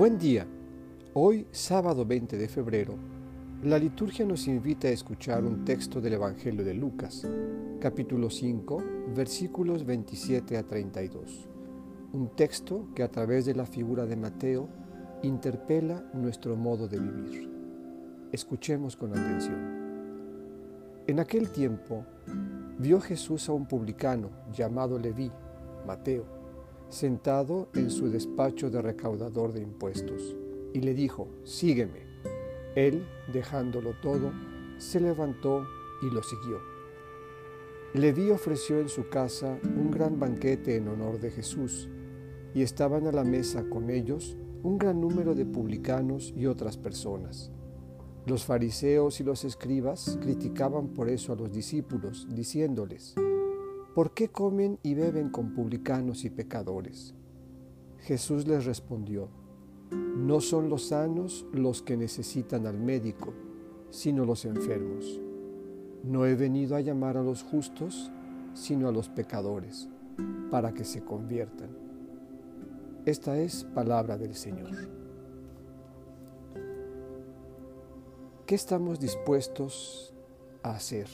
Buen día. Hoy, sábado 20 de febrero, la liturgia nos invita a escuchar un texto del Evangelio de Lucas, capítulo 5, versículos 27 a 32. Un texto que a través de la figura de Mateo interpela nuestro modo de vivir. Escuchemos con atención. En aquel tiempo vio Jesús a un publicano llamado Leví, Mateo sentado en su despacho de recaudador de impuestos, y le dijo, sígueme. Él, dejándolo todo, se levantó y lo siguió. Leví ofreció en su casa un gran banquete en honor de Jesús, y estaban a la mesa con ellos un gran número de publicanos y otras personas. Los fariseos y los escribas criticaban por eso a los discípulos, diciéndoles, ¿por qué comen y beben con publicanos y pecadores? Jesús les respondió, no son los sanos los que necesitan al médico, sino los enfermos. No he venido a llamar a los justos, sino a los pecadores, para que se conviertan. Esta es palabra del Señor. ¿Qué estamos dispuestos a hacer?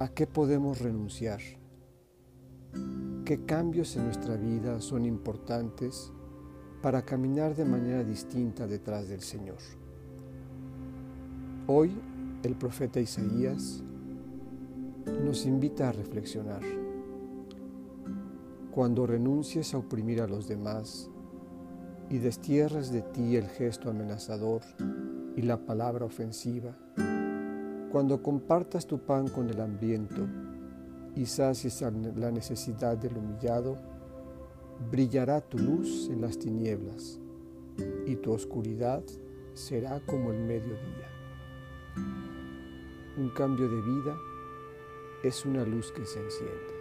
¿A qué podemos renunciar? ¿Qué cambios en nuestra vida son importantes para caminar de manera distinta detrás del Señor? Hoy el profeta Isaías nos invita a reflexionar. Cuando renuncies a oprimir a los demás y destierres de ti el gesto amenazador y la palabra ofensiva, cuando compartas tu pan con el hambriento y sacies la necesidad del humillado, brillará tu luz en las tinieblas y tu oscuridad será como el mediodía. Un cambio de vida es una luz que se enciende.